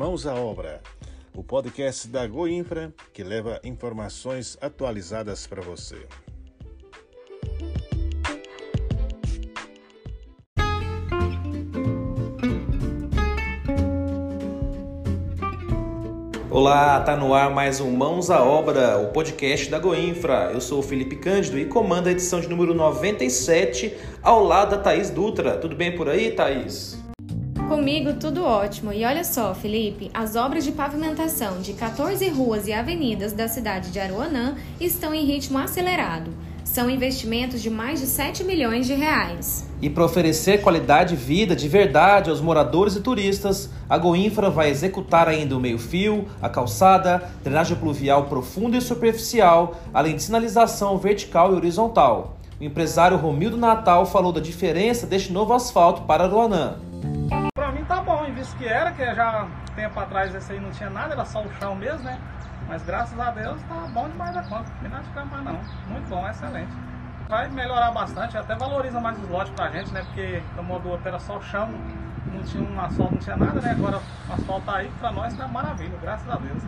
Mãos à Obra, o podcast da Goinfra que leva informações atualizadas para você. Olá, tá no ar mais um Mãos à Obra, o podcast da Goinfra. Eu sou o Felipe Cândido e comando a edição de número 97 ao lado da Thaís Dutra. Tudo bem por aí, Thaís? Comigo tudo ótimo. E olha só, Felipe, as obras de pavimentação de 14 ruas e avenidas da cidade de Aruanã estão em ritmo acelerado. São investimentos de mais de 7 milhões de reais. E para oferecer qualidade de vida de verdade aos moradores e turistas, a Goinfra vai executar ainda o meio-fio, a calçada, drenagem pluvial profunda e superficial, além de sinalização vertical e horizontal. O empresário Romildo Natal falou da diferença deste novo asfalto para Aruanã. Que era, que já tempo atrás esse aí não tinha nada, era só o chão mesmo, né? Mas graças a Deus tá bom demais da conta. Não vai ficar mais não. Muito bom, excelente. Vai melhorar bastante, até valoriza mais os lotes pra gente, né? Porque no modo outro era só o chão, não tinha um asfalto, não tinha nada, né? Agora o asfalto tá aí, pra nós tá maravilha, graças a Deus.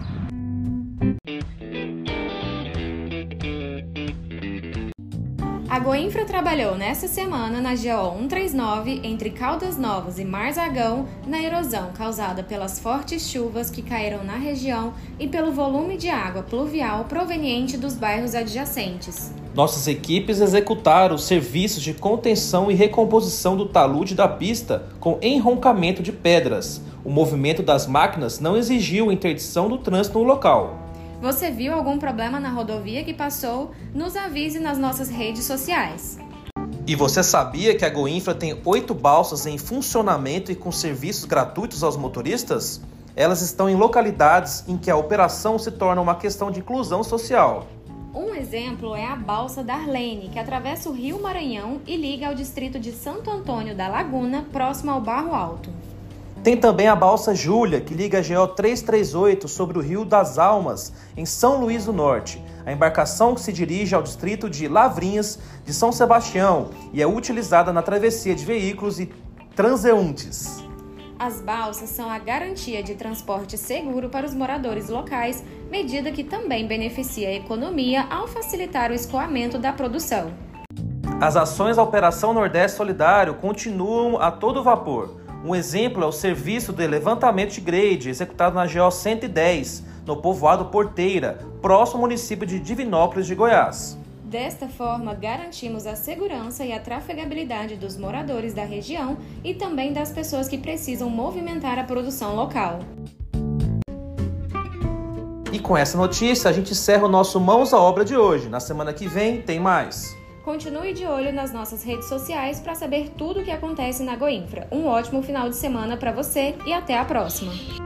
A Goinfra trabalhou nesta semana na GO 139 entre Caldas Novas e Marzagão na erosão causada pelas fortes chuvas que caíram na região e pelo volume de água pluvial proveniente dos bairros adjacentes. Nossas equipes executaram serviços de contenção e recomposição do talude da pista com enroncamento de pedras. O movimento das máquinas não exigiu interdição do trânsito no local. Você viu algum problema na rodovia que passou? Nos avise nas nossas redes sociais. E você sabia que a Goinfra tem oito balsas em funcionamento e com serviços gratuitos aos motoristas? Elas estão em localidades em que a operação se torna uma questão de inclusão social. Um exemplo é a balsa Darlene, que atravessa o Rio Maranhão e liga ao distrito de Santo Antônio da Laguna, próximo ao Barro Alto. Tem também a balsa Júlia, que liga a GO 338 sobre o Rio das Almas, em São Luís do Norte. A embarcação que se dirige ao distrito de Lavrinhas de São Sebastião e é utilizada na travessia de veículos e transeuntes. As balsas são a garantia de transporte seguro para os moradores locais, medida que também beneficia a economia ao facilitar o escoamento da produção. As ações da Operação Nordeste Solidário continuam a todo vapor. Um exemplo é o serviço de levantamento de grade executado na GO 110, no povoado Porteira, próximo ao município de Divinópolis de Goiás. Desta forma, garantimos a segurança e a trafegabilidade dos moradores da região e também das pessoas que precisam movimentar a produção local. E com essa notícia, a gente encerra o nosso Mãos à Obra de hoje. Na semana que vem, tem mais. Continue de olho nas nossas redes sociais para saber tudo o que acontece na Goinfra. Um ótimo final de semana para você e até a próxima!